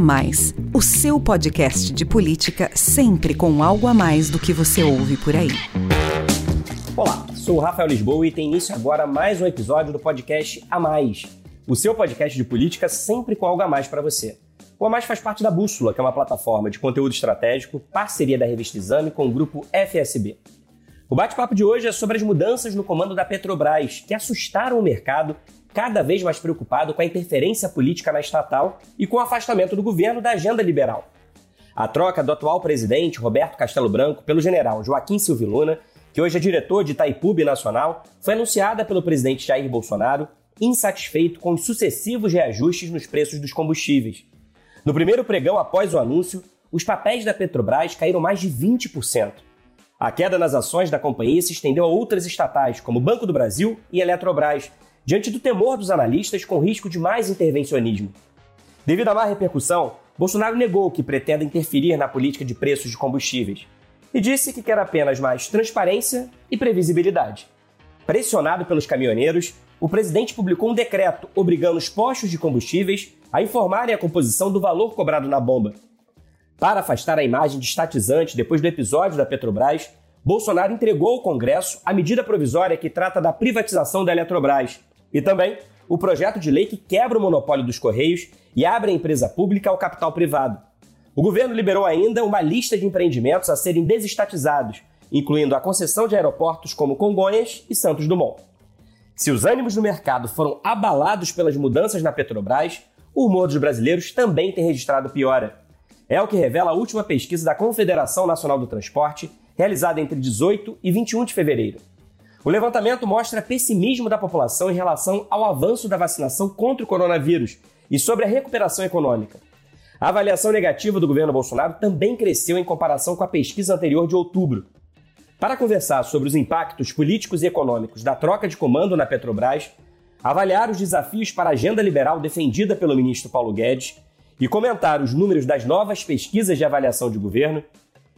Mais, o seu podcast de política sempre com algo a mais do que você ouve por aí. Olá, sou o Rafael Lisboa e tem início agora mais um episódio do podcast A Mais, o seu podcast de política sempre com algo a mais para você. O A Mais faz parte da Bússola, que é uma plataforma de conteúdo estratégico, parceria da revista Exame com o grupo FSB. O bate-papo de hoje é sobre as mudanças no comando da Petrobras, que assustaram o mercado cada vez mais preocupado com a interferência política na estatal e com o afastamento do governo da agenda liberal. A troca do atual presidente, Roberto Castelo Branco, pelo general Joaquim Silvio Luna, que hoje é diretor de Itaipu Nacional, foi anunciada pelo presidente Jair Bolsonaro, insatisfeito com os sucessivos reajustes nos preços dos combustíveis. No primeiro pregão após o anúncio, os papéis da Petrobras caíram mais de 20%. A queda nas ações da companhia se estendeu a outras estatais, como Banco do Brasil e Eletrobras, diante do temor dos analistas com risco de mais intervencionismo. Devido à má repercussão, Bolsonaro negou que pretenda interferir na política de preços de combustíveis e disse que quer apenas mais transparência e previsibilidade. Pressionado pelos caminhoneiros, o presidente publicou um decreto obrigando os postos de combustíveis a informarem a composição do valor cobrado na bomba. Para afastar a imagem de estatizante depois do episódio da Petrobras, Bolsonaro entregou ao Congresso a medida provisória que trata da privatização da Eletrobras, e também o projeto de lei que quebra o monopólio dos Correios e abre a empresa pública ao capital privado. O governo liberou ainda uma lista de empreendimentos a serem desestatizados, incluindo a concessão de aeroportos como Congonhas e Santos Dumont. Se os ânimos no mercado foram abalados pelas mudanças na Petrobras, o humor dos brasileiros também tem registrado piora. É o que revela a última pesquisa da Confederação Nacional do Transporte, realizada entre 18 e 21 de fevereiro. O levantamento mostra pessimismo da população em relação ao avanço da vacinação contra o coronavírus e sobre a recuperação econômica. A avaliação negativa do governo Bolsonaro também cresceu em comparação com a pesquisa anterior de outubro. Para conversar sobre os impactos políticos e econômicos da troca de comando na Petrobras, avaliar os desafios para a agenda liberal defendida pelo ministro Paulo Guedes e comentar os números das novas pesquisas de avaliação de governo,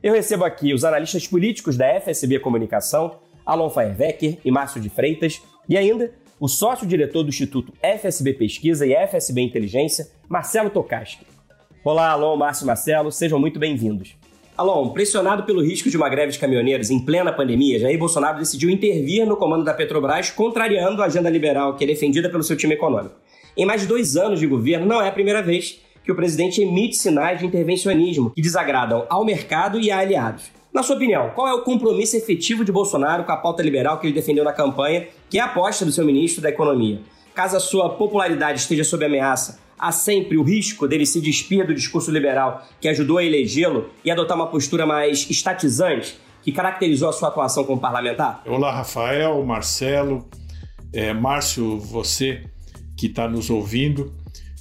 eu recebo aqui os analistas políticos da FSB Comunicação, Alon Feierwecker e Márcio de Freitas, e ainda o sócio-diretor do Instituto FSB Pesquisa e FSB Inteligência, Marcelo Tokaski. Olá, Alon, Márcio Marcelo, sejam muito bem-vindos. Alon, pressionado pelo risco de uma greve de caminhoneiros em plena pandemia, Jair Bolsonaro decidiu intervir no comando da Petrobras, contrariando a agenda liberal que é defendida pelo seu time econômico. Em mais de dois anos de governo, não é a primeira vez que o presidente emite sinais de intervencionismo que desagradam ao mercado e a aliados. Na sua opinião, qual é o compromisso efetivo de Bolsonaro com a pauta liberal que ele defendeu na campanha, que é a aposta do seu ministro da Economia? Caso a sua popularidade esteja sob ameaça, há sempre o risco dele se despir do discurso liberal que ajudou a elegê-lo e adotar uma postura mais estatizante que caracterizou a sua atuação como parlamentar? Olá, Rafael, Marcelo, é, Márcio, você que está nos ouvindo.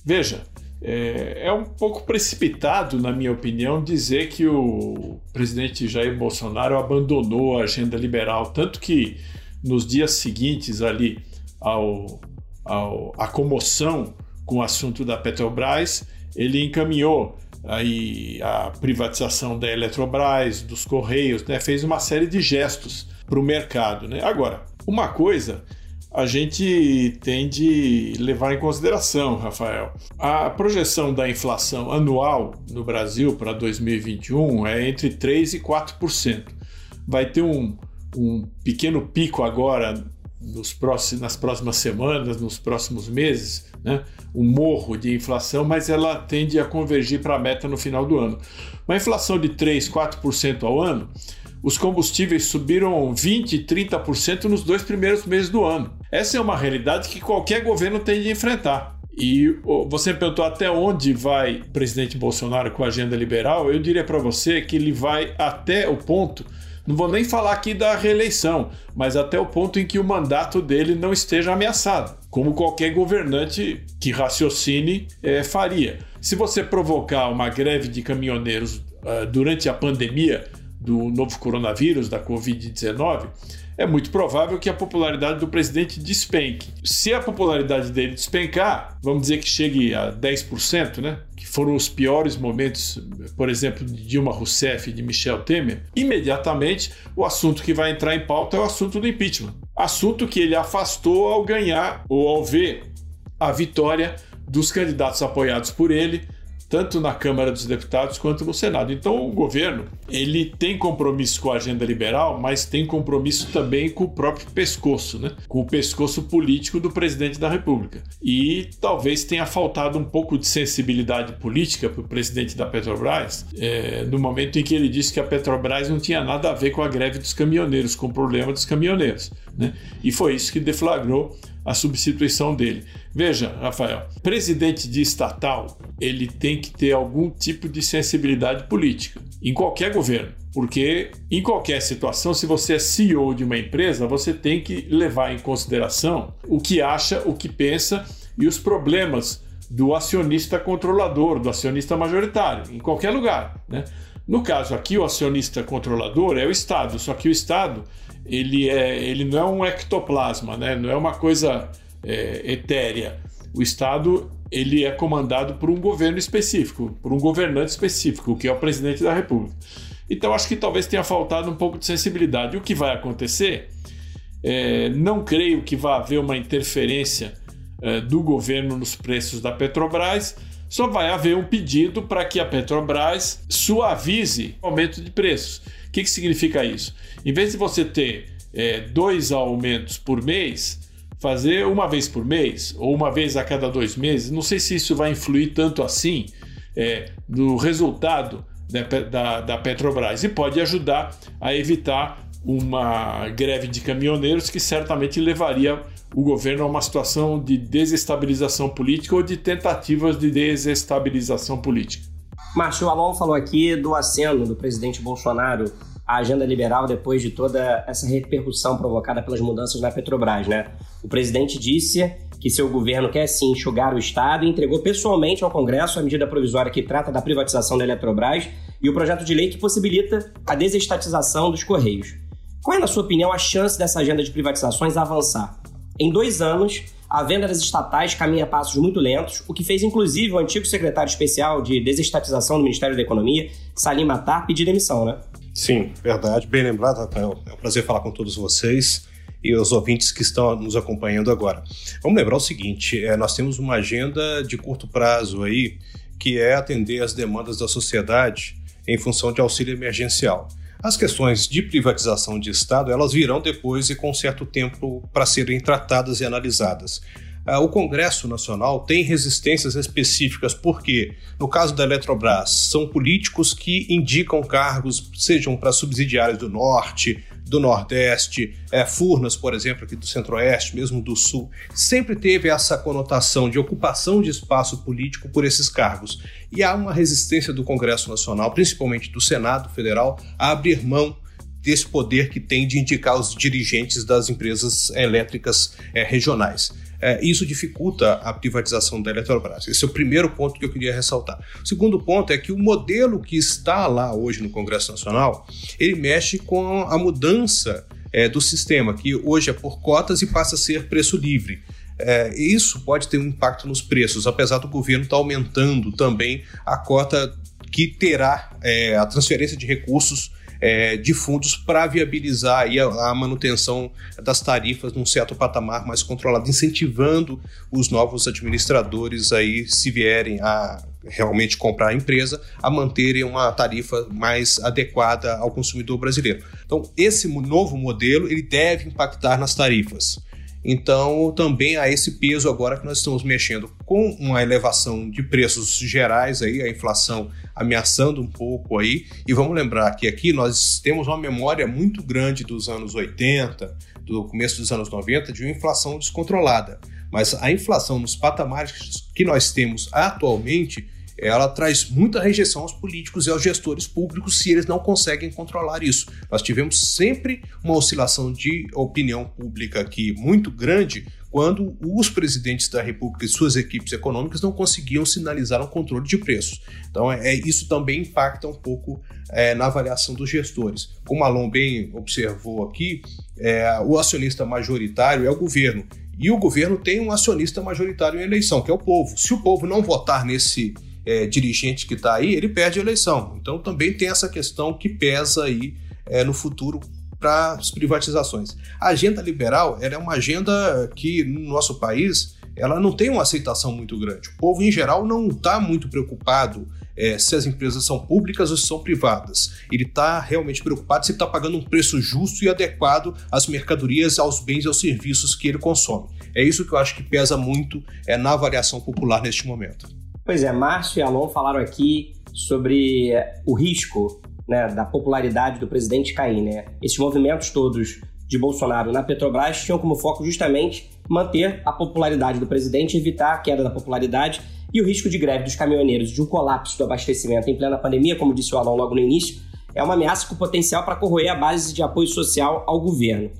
Veja, é, é, um pouco precipitado, na minha opinião, dizer que o presidente Jair Bolsonaro abandonou a agenda liberal, tanto que nos dias seguintes ali ao, ao a comoção com o assunto da Petrobras, ele encaminhou aí a privatização da Eletrobras, dos Correios, né? fez uma série de gestos para o mercado. Né? Agora, uma coisa a gente tem de levar em consideração, Rafael. A projeção da inflação anual no Brasil para 2021 é entre 3% e 4%. Vai ter um, um pequeno pico agora próximos, nas próximas semanas, nos próximos meses, né? um morro de inflação, mas ela tende a convergir para a meta no final do ano. Uma inflação de 3%, 4% ao ano os combustíveis subiram 20%, 30% nos dois primeiros meses do ano. Essa é uma realidade que qualquer governo tem de enfrentar. E você perguntou até onde vai o presidente Bolsonaro com a agenda liberal. Eu diria para você que ele vai até o ponto, não vou nem falar aqui da reeleição, mas até o ponto em que o mandato dele não esteja ameaçado, como qualquer governante que raciocine é, faria. Se você provocar uma greve de caminhoneiros uh, durante a pandemia, do novo coronavírus, da Covid-19, é muito provável que a popularidade do presidente despenque. Se a popularidade dele despencar, vamos dizer que chegue a 10%, né? Que foram os piores momentos, por exemplo, de Dilma Rousseff e de Michel Temer, imediatamente o assunto que vai entrar em pauta é o assunto do impeachment. Assunto que ele afastou ao ganhar ou ao ver a vitória dos candidatos apoiados por ele tanto na Câmara dos Deputados quanto no Senado. Então o governo ele tem compromisso com a agenda liberal, mas tem compromisso também com o próprio pescoço, né? com o pescoço político do presidente da República. E talvez tenha faltado um pouco de sensibilidade política para o presidente da Petrobras é, no momento em que ele disse que a Petrobras não tinha nada a ver com a greve dos caminhoneiros, com o problema dos caminhoneiros. Né? E foi isso que deflagrou a substituição dele. Veja, Rafael, presidente de estatal, ele tem que ter algum tipo de sensibilidade política em qualquer governo, porque em qualquer situação, se você é CEO de uma empresa, você tem que levar em consideração o que acha, o que pensa e os problemas do acionista controlador, do acionista majoritário, em qualquer lugar, né? No caso aqui, o acionista controlador é o Estado, só que o Estado ele, é, ele não é um ectoplasma, né? não é uma coisa é, etérea. O Estado ele é comandado por um governo específico, por um governante específico, que é o presidente da República. Então acho que talvez tenha faltado um pouco de sensibilidade. O que vai acontecer? É, não creio que vá haver uma interferência é, do governo nos preços da Petrobras. Só vai haver um pedido para que a Petrobras suavize o aumento de preços. O que, que significa isso? Em vez de você ter é, dois aumentos por mês, fazer uma vez por mês ou uma vez a cada dois meses, não sei se isso vai influir tanto assim é, no resultado da, da, da Petrobras e pode ajudar a evitar uma greve de caminhoneiros que certamente levaria o governo a uma situação de desestabilização política ou de tentativas de desestabilização política. Márcio, Alon falou aqui do aceno do presidente Bolsonaro à agenda liberal depois de toda essa repercussão provocada pelas mudanças na Petrobras, né? O presidente disse que seu governo quer sim enxugar o Estado e entregou pessoalmente ao Congresso a medida provisória que trata da privatização da Eletrobras e o projeto de lei que possibilita a desestatização dos Correios. Qual é, na sua opinião, a chance dessa agenda de privatizações avançar? Em dois anos, a venda das estatais caminha a passos muito lentos, o que fez inclusive o antigo secretário especial de desestatização do Ministério da Economia, Salim Matar, pedir demissão, né? Sim, verdade. Bem lembrado, Rafael. É um prazer falar com todos vocês e os ouvintes que estão nos acompanhando agora. Vamos lembrar o seguinte: é, nós temos uma agenda de curto prazo aí, que é atender às demandas da sociedade em função de auxílio emergencial. As questões de privatização de Estado, elas virão depois e com certo tempo para serem tratadas e analisadas. Ah, o Congresso Nacional tem resistências específicas, porque, no caso da Eletrobras, são políticos que indicam cargos, sejam para subsidiários do Norte, do Nordeste, é, Furnas, por exemplo, aqui do Centro-Oeste, mesmo do Sul, sempre teve essa conotação de ocupação de espaço político por esses cargos. E há uma resistência do Congresso Nacional, principalmente do Senado Federal, a abrir mão desse poder que tem de indicar os dirigentes das empresas elétricas é, regionais. É, isso dificulta a privatização da Eletrobras. Esse é o primeiro ponto que eu queria ressaltar. O segundo ponto é que o modelo que está lá hoje no Congresso Nacional, ele mexe com a mudança é, do sistema, que hoje é por cotas e passa a ser preço livre. É, isso pode ter um impacto nos preços, apesar do governo estar tá aumentando também a cota que terá é, a transferência de recursos é, de fundos para viabilizar a, a, manutenção das tarifas num certo patamar mais controlado, incentivando os novos administradores aí, se vierem a realmente comprar a empresa, a manterem uma tarifa mais adequada ao consumidor brasileiro. Então, esse novo modelo ele deve impactar nas tarifas. Então, também há esse peso agora que nós estamos mexendo com uma elevação de preços gerais aí, a inflação ameaçando um pouco aí. E vamos lembrar que aqui nós temos uma memória muito grande dos anos 80, do começo dos anos 90, de uma inflação descontrolada. Mas a inflação nos patamares que nós temos atualmente ela traz muita rejeição aos políticos e aos gestores públicos se eles não conseguem controlar isso. Nós tivemos sempre uma oscilação de opinião pública aqui muito grande quando os presidentes da República e suas equipes econômicas não conseguiam sinalizar um controle de preços. Então, é, isso também impacta um pouco é, na avaliação dos gestores. Como Alon bem observou aqui, é, o acionista majoritário é o governo. E o governo tem um acionista majoritário em eleição, que é o povo. Se o povo não votar nesse é, dirigente que está aí, ele perde a eleição. Então também tem essa questão que pesa aí é, no futuro para as privatizações. A agenda liberal é uma agenda que no nosso país ela não tem uma aceitação muito grande. O povo, em geral, não está muito preocupado é, se as empresas são públicas ou se são privadas. Ele está realmente preocupado se está pagando um preço justo e adequado às mercadorias, aos bens e aos serviços que ele consome. É isso que eu acho que pesa muito é, na avaliação popular neste momento. Pois é, Márcio e Alon falaram aqui sobre o risco né, da popularidade do presidente cair. Né? Esses movimentos todos de Bolsonaro na Petrobras tinham como foco justamente manter a popularidade do presidente, evitar a queda da popularidade e o risco de greve dos caminhoneiros de um colapso do abastecimento em plena pandemia, como disse o Alon logo no início, é uma ameaça com potencial para corroer a base de apoio social ao governo.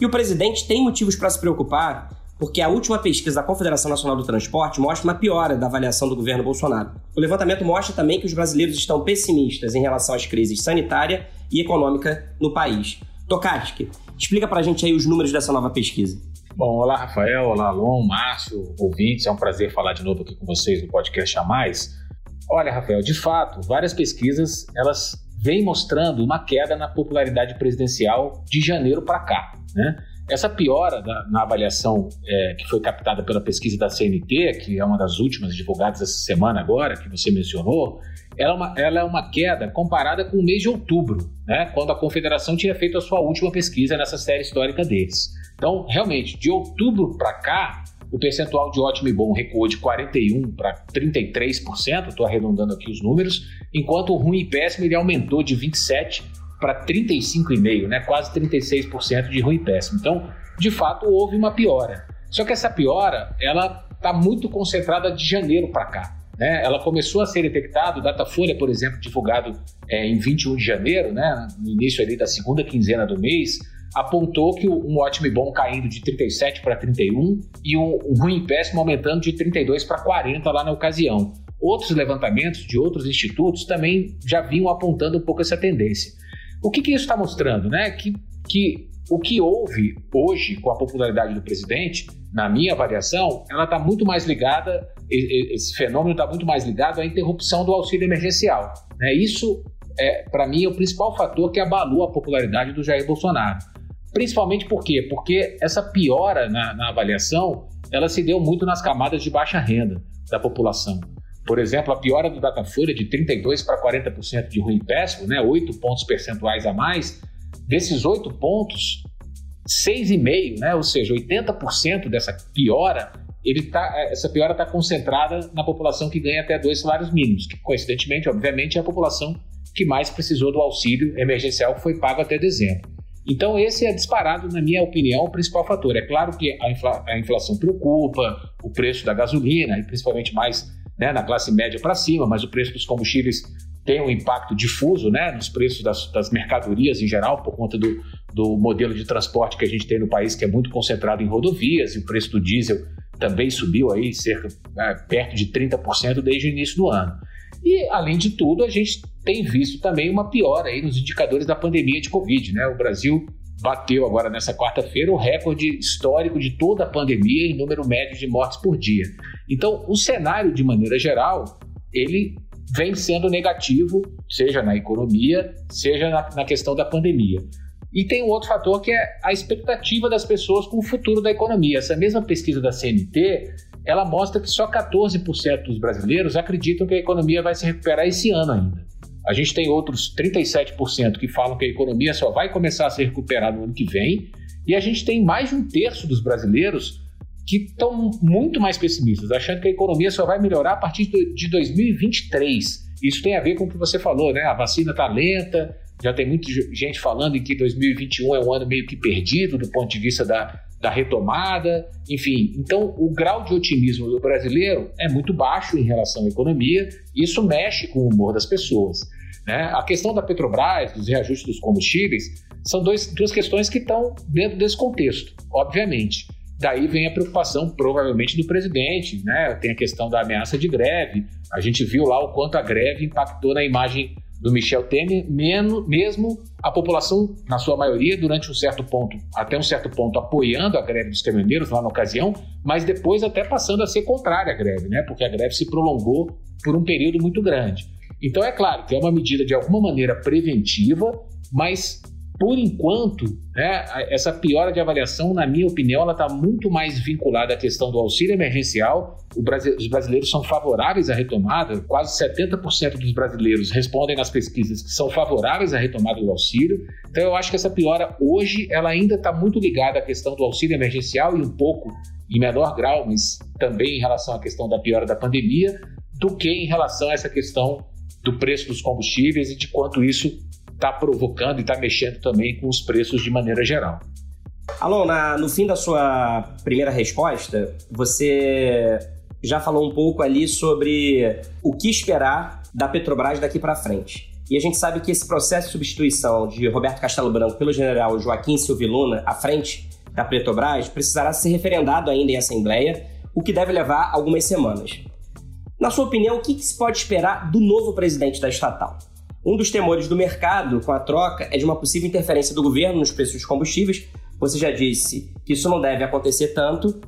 E o presidente tem motivos para se preocupar, porque a última pesquisa da Confederação Nacional do Transporte mostra uma piora da avaliação do governo Bolsonaro. O levantamento mostra também que os brasileiros estão pessimistas em relação às crises sanitária e econômica no país. Tokarski, explica para a gente aí os números dessa nova pesquisa. Bom, olá Rafael, olá Alon, Márcio, ouvintes, é um prazer falar de novo aqui com vocês no podcast A Mais. Olha, Rafael, de fato, várias pesquisas elas vêm mostrando uma queda na popularidade presidencial de janeiro para cá, né? Essa piora da, na avaliação é, que foi captada pela pesquisa da CNT, que é uma das últimas divulgadas essa semana agora, que você mencionou, ela é uma, ela é uma queda comparada com o mês de outubro, né, quando a Confederação tinha feito a sua última pesquisa nessa série histórica deles. Então, realmente, de outubro para cá, o percentual de ótimo e bom recuou de 41% para 33%, estou arredondando aqui os números, enquanto o ruim e péssimo ele aumentou de 27% para 35,5%, né, quase 36% de ruim e péssimo. Então, de fato, houve uma piora. Só que essa piora, ela está muito concentrada de janeiro para cá. Né? Ela começou a ser detectada, o Datafolha, por exemplo, divulgado é, em 21 de janeiro, né, no início ali da segunda quinzena do mês, apontou que um ótimo e bom caindo de 37 para 31 e um, um ruim e péssimo aumentando de 32 para 40 lá na ocasião. Outros levantamentos de outros institutos também já vinham apontando um pouco essa tendência. O que, que isso está mostrando? Né? Que, que o que houve hoje com a popularidade do presidente, na minha avaliação, ela está muito mais ligada, esse fenômeno está muito mais ligado à interrupção do auxílio emergencial. Né? Isso, é, para mim, é o principal fator que abalou a popularidade do Jair Bolsonaro. Principalmente por quê? Porque essa piora na, na avaliação, ela se deu muito nas camadas de baixa renda da população. Por exemplo, a piora do Datafolha de 32% para 40% de ruim péssimo, né, 8 pontos percentuais a mais, desses 8 pontos, 6,5%, né, ou seja, 80% dessa piora, ele tá, essa piora está concentrada na população que ganha até dois salários mínimos, que coincidentemente, obviamente, é a população que mais precisou do auxílio emergencial que foi pago até dezembro. Então, esse é disparado, na minha opinião, o principal fator. É claro que a, infla, a inflação preocupa, o preço da gasolina, e principalmente mais né, na classe média para cima, mas o preço dos combustíveis tem um impacto difuso né, nos preços das, das mercadorias em geral, por conta do, do modelo de transporte que a gente tem no país, que é muito concentrado em rodovias, e o preço do diesel também subiu aí cerca né, perto de 30% desde o início do ano. E, além de tudo, a gente tem visto também uma piora aí nos indicadores da pandemia de Covid. Né? O Brasil bateu agora nessa quarta-feira o recorde histórico de toda a pandemia em número médio de mortes por dia. Então, o cenário, de maneira geral, ele vem sendo negativo, seja na economia, seja na, na questão da pandemia. E tem um outro fator que é a expectativa das pessoas com o futuro da economia. Essa mesma pesquisa da CNT, ela mostra que só 14% dos brasileiros acreditam que a economia vai se recuperar esse ano ainda. A gente tem outros 37% que falam que a economia só vai começar a se recuperar no ano que vem, e a gente tem mais de um terço dos brasileiros que estão muito mais pessimistas, achando que a economia só vai melhorar a partir de 2023. Isso tem a ver com o que você falou, né? A vacina está lenta, já tem muita gente falando em que 2021 é um ano meio que perdido do ponto de vista da, da retomada, enfim. Então, o grau de otimismo do brasileiro é muito baixo em relação à economia, e isso mexe com o humor das pessoas. Né? A questão da Petrobras, dos reajustes dos combustíveis, são dois, duas questões que estão dentro desse contexto, obviamente. Daí vem a preocupação, provavelmente, do presidente, né? Tem a questão da ameaça de greve. A gente viu lá o quanto a greve impactou na imagem do Michel Temer, mesmo a população, na sua maioria, durante um certo ponto, até um certo ponto, apoiando a greve dos caminhoneiros lá na ocasião, mas depois até passando a ser contrária à greve, né? Porque a greve se prolongou por um período muito grande. Então é claro que é uma medida de alguma maneira preventiva, mas por enquanto, né, essa piora de avaliação, na minha opinião, ela está muito mais vinculada à questão do auxílio emergencial. Os brasileiros são favoráveis à retomada, quase 70% dos brasileiros respondem nas pesquisas que são favoráveis à retomada do auxílio. Então, eu acho que essa piora hoje ela ainda está muito ligada à questão do auxílio emergencial e um pouco, em menor grau, mas também em relação à questão da piora da pandemia, do que em relação a essa questão do preço dos combustíveis e de quanto isso está provocando e está mexendo também com os preços de maneira geral. Alô, na, no fim da sua primeira resposta, você já falou um pouco ali sobre o que esperar da Petrobras daqui para frente. E a gente sabe que esse processo de substituição de Roberto Castelo Branco pelo general Joaquim Silva Luna à frente da Petrobras precisará ser referendado ainda em Assembleia, o que deve levar algumas semanas. Na sua opinião, o que, que se pode esperar do novo presidente da estatal? Um dos temores do mercado com a troca é de uma possível interferência do governo nos preços dos combustíveis. Você já disse que isso não deve acontecer tanto.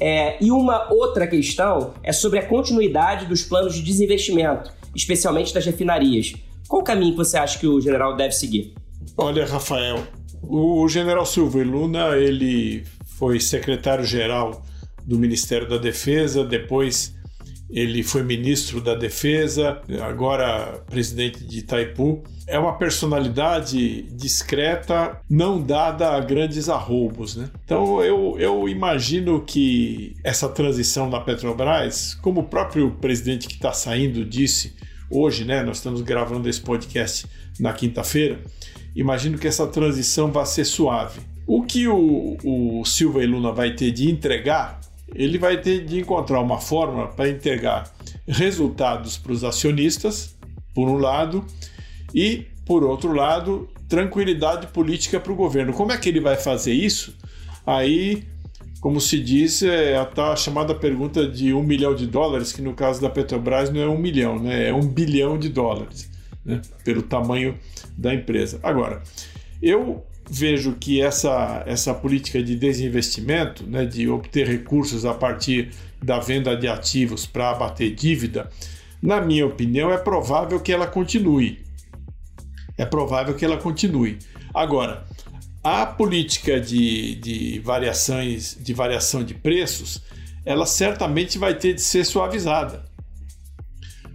É, e uma outra questão é sobre a continuidade dos planos de desinvestimento, especialmente das refinarias. Qual caminho você acha que o general deve seguir? Olha, Rafael, o general Silvio Luna ele foi secretário-geral do Ministério da Defesa, depois ele foi ministro da Defesa, agora presidente de Itaipu. É uma personalidade discreta, não dada a grandes arroubos. Né? Então eu, eu imagino que essa transição na Petrobras, como o próprio presidente que está saindo disse hoje, né, nós estamos gravando esse podcast na quinta-feira, imagino que essa transição vai ser suave. O que o, o Silva e Luna vai ter de entregar ele vai ter de encontrar uma forma para entregar resultados para os acionistas, por um lado, e, por outro lado, tranquilidade política para o governo. Como é que ele vai fazer isso? Aí, como se diz, é a tá chamada pergunta de um milhão de dólares, que no caso da Petrobras não é um milhão, né? é um bilhão de dólares, né? pelo tamanho da empresa. Agora, eu vejo que essa, essa política de desinvestimento, né, de obter recursos a partir da venda de ativos para abater dívida, na minha opinião, é provável que ela continue. É provável que ela continue. Agora, a política de, de variações de variação de preços, ela certamente vai ter de ser suavizada.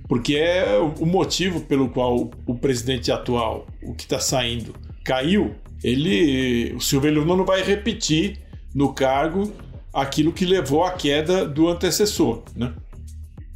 Porque é o motivo pelo qual o presidente atual, o que está saindo, caiu, ele, o Silvio Luna não vai repetir no cargo aquilo que levou à queda do antecessor, né?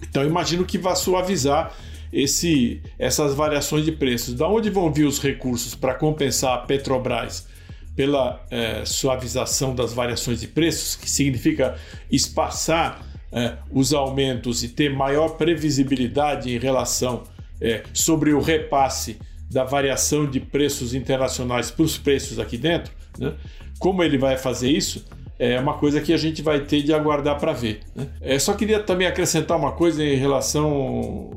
Então imagino que vai suavizar esse, essas variações de preços. Da onde vão vir os recursos para compensar a Petrobras pela é, suavização das variações de preços, que significa espaçar é, os aumentos e ter maior previsibilidade em relação é, sobre o repasse da variação de preços internacionais para os preços aqui dentro, né? como ele vai fazer isso, é uma coisa que a gente vai ter de aguardar para ver. Né? É, só queria também acrescentar uma coisa em relação,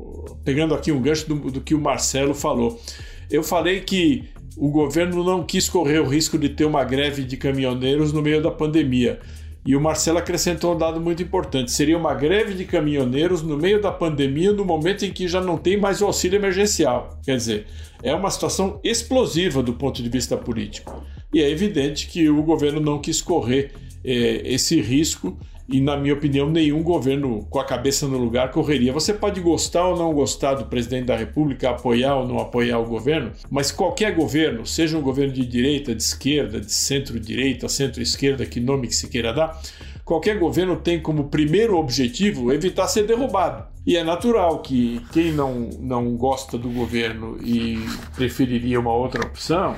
pegando aqui um gancho do, do que o Marcelo falou. Eu falei que o governo não quis correr o risco de ter uma greve de caminhoneiros no meio da pandemia. E o Marcelo acrescentou um dado muito importante: seria uma greve de caminhoneiros no meio da pandemia, no momento em que já não tem mais o auxílio emergencial. Quer dizer, é uma situação explosiva do ponto de vista político. E é evidente que o governo não quis correr é, esse risco e, na minha opinião, nenhum governo com a cabeça no lugar correria. Você pode gostar ou não gostar do presidente da República, apoiar ou não apoiar o governo, mas qualquer governo, seja um governo de direita, de esquerda, de centro-direita, centro-esquerda, que nome que se queira dar, qualquer governo tem como primeiro objetivo evitar ser derrubado. E é natural que quem não, não gosta do governo e preferiria uma outra opção,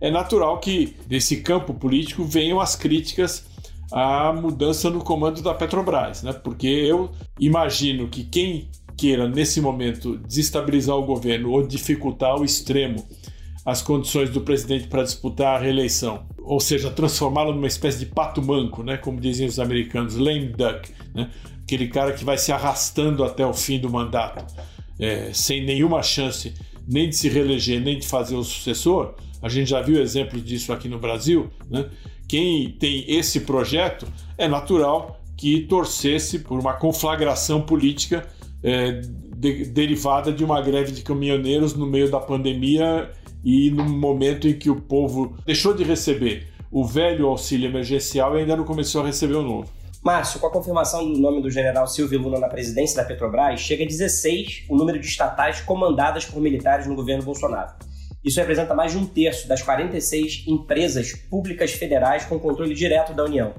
é natural que desse campo político venham as críticas à mudança no comando da Petrobras, né? Porque eu imagino que quem queira nesse momento desestabilizar o governo ou dificultar ao extremo as condições do presidente para disputar a reeleição, ou seja, transformá-lo numa espécie de pato manco, né, como dizem os americanos, lame duck, né, aquele cara que vai se arrastando até o fim do mandato, é, sem nenhuma chance nem de se reeleger, nem de fazer o sucessor. A gente já viu exemplos disso aqui no Brasil. Né? Quem tem esse projeto é natural que torcesse por uma conflagração política é, de, derivada de uma greve de caminhoneiros no meio da pandemia e no momento em que o povo deixou de receber o velho auxílio emergencial e ainda não começou a receber o novo. Márcio, com a confirmação do nome do general Silvio Luna na presidência da Petrobras, chega a 16 o número de estatais comandadas por militares no governo Bolsonaro. Isso representa mais de um terço das 46 empresas públicas federais com controle direto da União.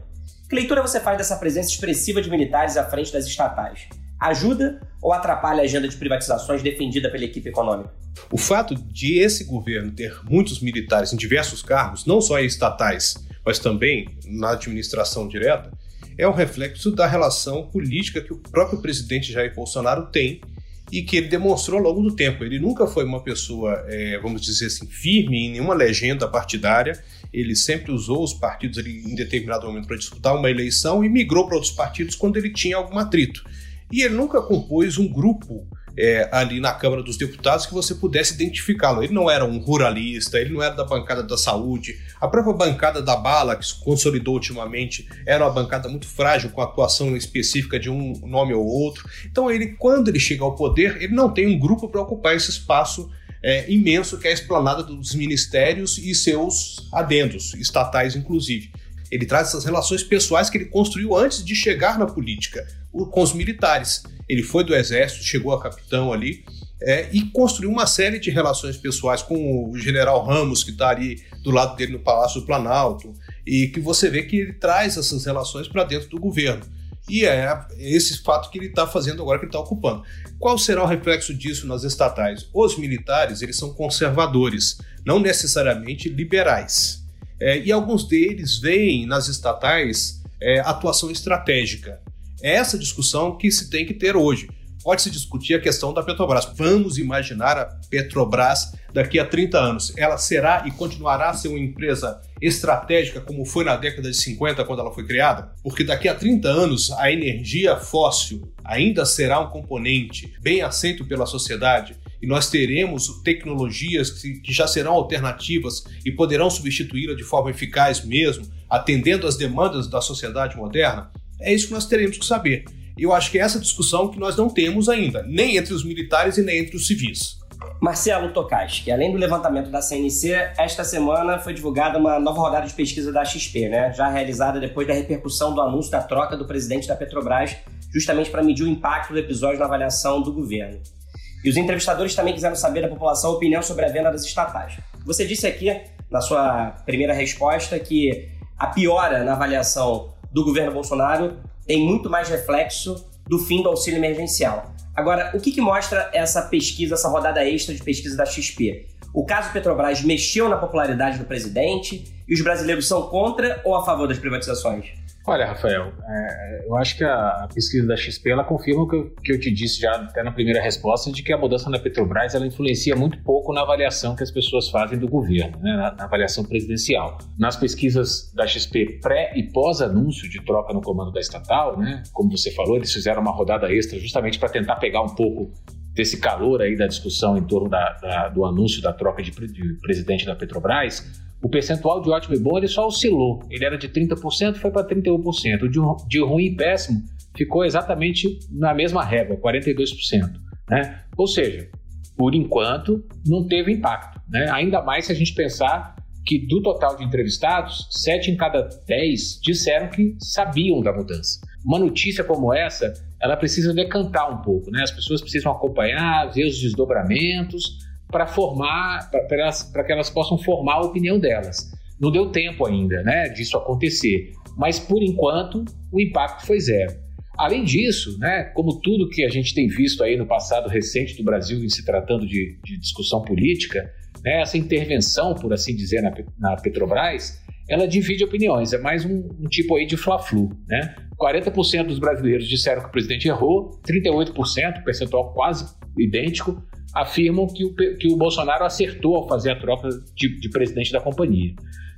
Que leitura você faz dessa presença expressiva de militares à frente das estatais? Ajuda ou atrapalha a agenda de privatizações defendida pela equipe econômica? O fato de esse governo ter muitos militares em diversos cargos, não só em estatais, mas também na administração direta, é um reflexo da relação política que o próprio presidente Jair Bolsonaro tem e que ele demonstrou ao longo do tempo. Ele nunca foi uma pessoa, é, vamos dizer assim, firme em nenhuma legenda partidária. Ele sempre usou os partidos ali, em determinado momento para disputar uma eleição e migrou para outros partidos quando ele tinha algum atrito. E ele nunca compôs um grupo é, ali na Câmara dos Deputados que você pudesse identificá-lo. Ele não era um ruralista, ele não era da bancada da saúde. A própria bancada da bala, que se consolidou ultimamente, era uma bancada muito frágil, com atuação específica de um nome ou outro. Então, ele, quando ele chega ao poder, ele não tem um grupo para ocupar esse espaço é, imenso que é a esplanada dos ministérios e seus adendos, estatais inclusive. Ele traz essas relações pessoais que ele construiu antes de chegar na política, com os militares. Ele foi do exército, chegou a capitão ali é, e construiu uma série de relações pessoais com o general Ramos, que está ali do lado dele no Palácio do Planalto, e que você vê que ele traz essas relações para dentro do governo. E é esse fato que ele está fazendo agora, que ele está ocupando. Qual será o reflexo disso nas estatais? Os militares, eles são conservadores, não necessariamente liberais. É, e alguns deles veem nas estatais é, atuação estratégica. É essa discussão que se tem que ter hoje. Pode-se discutir a questão da Petrobras. Vamos imaginar a Petrobras daqui a 30 anos. Ela será e continuará a ser uma empresa estratégica como foi na década de 50 quando ela foi criada? Porque daqui a 30 anos a energia fóssil ainda será um componente bem aceito pela sociedade e nós teremos tecnologias que, já serão alternativas e poderão substituí-la de forma eficaz mesmo, atendendo às demandas da sociedade moderna? É isso que nós teremos que saber. Eu acho que é essa discussão que nós não temos ainda, nem entre os militares e nem entre os civis. Marcelo Tokaski, além do levantamento da CNC, esta semana foi divulgada uma nova rodada de pesquisa da XP, né? já realizada depois da repercussão do anúncio da troca do presidente da Petrobras, justamente para medir o impacto do episódio na avaliação do governo. E os entrevistadores também quiseram saber da população a opinião sobre a venda das estatais. Você disse aqui, na sua primeira resposta, que a piora na avaliação do governo Bolsonaro tem muito mais reflexo do fim do auxílio emergencial. Agora, o que, que mostra essa pesquisa, essa rodada extra de pesquisa da XP? O caso Petrobras mexeu na popularidade do presidente e os brasileiros são contra ou a favor das privatizações? Olha, Rafael, é, eu acho que a, pesquisa da XP ela confirma o que eu, que eu te disse já até na primeira resposta, de que a mudança na Petrobras ela influencia muito pouco na avaliação que as pessoas fazem do governo, né, na, na, avaliação presidencial. Nas pesquisas da XP pré e pós-anúncio de troca no comando da estatal, né, como você falou, eles fizeram uma rodada extra justamente para tentar pegar um pouco desse calor aí da discussão em torno da, da, do anúncio da troca de, de presidente da Petrobras o percentual de ótimo e bom ele só oscilou. Ele era de 30%, foi para 31%. O de, de ruim e péssimo ficou exatamente na mesma régua, 42%. Né? Ou seja, por enquanto, não teve impacto. Né? Ainda mais se a gente pensar que do total de entrevistados, 7 em cada 10 disseram que sabiam da mudança. Uma notícia como essa, ela precisa decantar um pouco, né? As pessoas precisam acompanhar, ver os desdobramentos, para formar, para que elas possam formar a opinião delas. Não deu tempo ainda, né, disso acontecer, mas por enquanto o impacto foi zero. Além disso, né, como tudo que a gente tem visto aí no passado recente do Brasil em se tratando de, de discussão política, né, essa intervenção, por assim dizer, na, na Petrobras, ela divide opiniões, é mais um, um tipo aí de fla-flu, né? 40% dos brasileiros disseram que o presidente errou, 38%, percentual quase idêntico, afirmam que o, que o Bolsonaro acertou ao fazer a troca de, de presidente da companhia.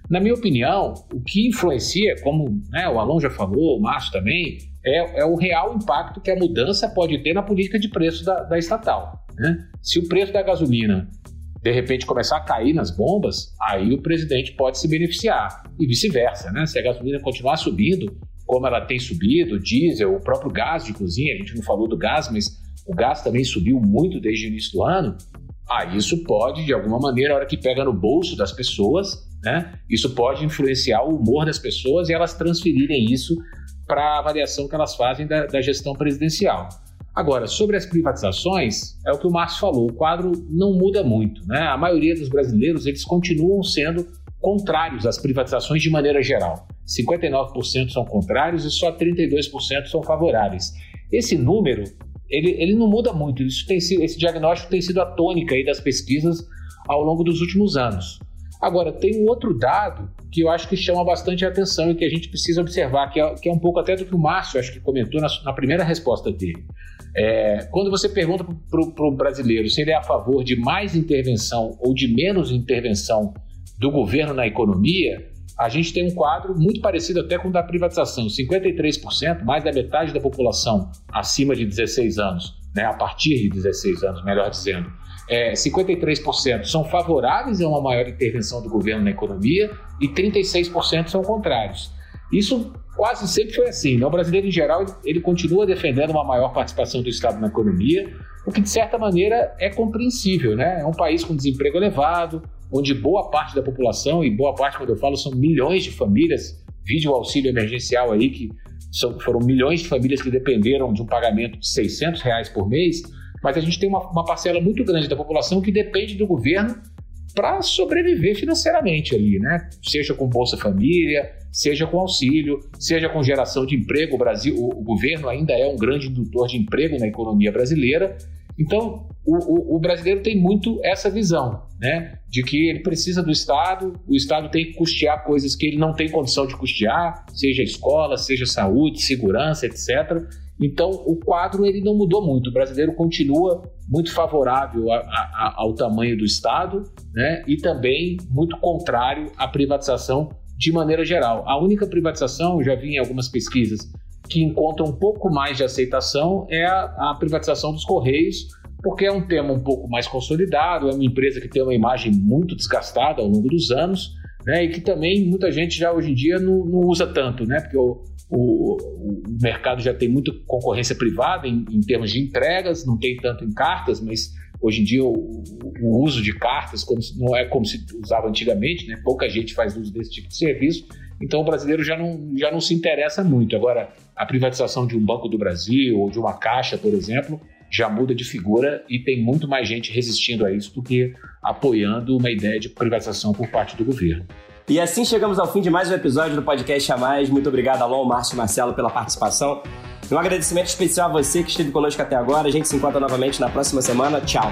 Na minha opinião, o que influencia, como né, o Alon já falou, o Márcio também, é, é, o real impacto que a mudança pode ter na política de preço da, da estatal. Né? Se o preço da gasolina de repente começar a cair nas bombas, aí o presidente pode se beneficiar. E vice-versa, né? Se a gasolina continuar subindo, como ela tem subido, diesel, o próprio gás de cozinha, a gente não falou do gás, mas o gás também subiu muito desde o início do ano. Ah, isso pode, de alguma maneira, a hora que pega no bolso das pessoas, né? Isso pode influenciar o humor das pessoas e elas transferirem isso para a avaliação que elas fazem da, da, gestão presidencial. Agora, sobre as privatizações, é o que o Márcio falou, o quadro não muda muito. Né? A maioria dos brasileiros eles continuam sendo contrários às privatizações de maneira geral. 59% são contrários e só 32% são favoráveis. Esse número ele, ele não muda muito. Isso tem esse diagnóstico tem sido a tônica aí das pesquisas ao longo dos últimos anos. Agora, tem um outro dado que eu acho que chama bastante a atenção e que a gente precisa observar, que é, que é um pouco até do que o Márcio acho que comentou na, na primeira resposta dele. É, quando você pergunta para o brasileiro se ele é a favor de mais intervenção ou de menos intervenção do governo na economia, a gente tem um quadro muito parecido até com o da privatização. 53%, mais da metade da população acima de 16 anos, né, a partir de 16 anos, melhor dizendo, é, 53% são favoráveis a uma maior intervenção do governo na economia e 36% são contrários. Isso quase sempre foi assim. Né? O brasileiro, em geral, ele, continua defendendo uma maior participação do Estado na economia, o que, de certa maneira, é compreensível. Né? É um país com desemprego elevado, onde boa parte da população, e boa parte, quando eu falo, são milhões de famílias, vídeo auxílio emergencial aí, que são, foram milhões de famílias que dependeram de um pagamento de 600 reais por mês, mas a gente tem uma, uma parcela muito grande da população que depende do governo para sobreviver financeiramente ali, né? Seja com Bolsa Família, seja com auxílio, seja com geração de emprego. O Brasil, o, o governo ainda é um grande indutor de emprego na economia brasileira então, o, o, o, brasileiro tem muito essa visão, né? De que ele precisa do Estado, o Estado tem que custear coisas que ele não tem condição de custear, seja escola, seja saúde, segurança, etc. Então, o quadro ele não mudou muito. O brasileiro continua muito favorável a, a, ao tamanho do Estado, né? E também muito contrário à privatização de maneira geral. A única privatização, já vi em algumas pesquisas, que encontra um pouco mais de aceitação é a, a, privatização dos Correios, porque é um tema um pouco mais consolidado, é uma empresa que tem uma imagem muito desgastada ao longo dos anos, né, e que também muita gente já hoje em dia não, não usa tanto, né, porque o, o, o, mercado já tem muita concorrência privada em, em, termos de entregas, não tem tanto em cartas, mas hoje em dia o, o uso de cartas como, não é como se usava antigamente, né, pouca gente faz uso desse tipo de serviço, então o brasileiro já não, já não se interessa muito. Agora, a privatização de um Banco do Brasil ou de uma Caixa, por exemplo, já muda de figura e tem muito mais gente resistindo a isso do que apoiando uma ideia de privatização por parte do governo. E assim chegamos ao fim de mais um episódio do Podcast A Mais. Muito obrigado, Alon, Márcio e Marcelo, pela participação. Um agradecimento especial a você que esteve conosco até agora. A gente se encontra novamente na próxima semana. Tchau!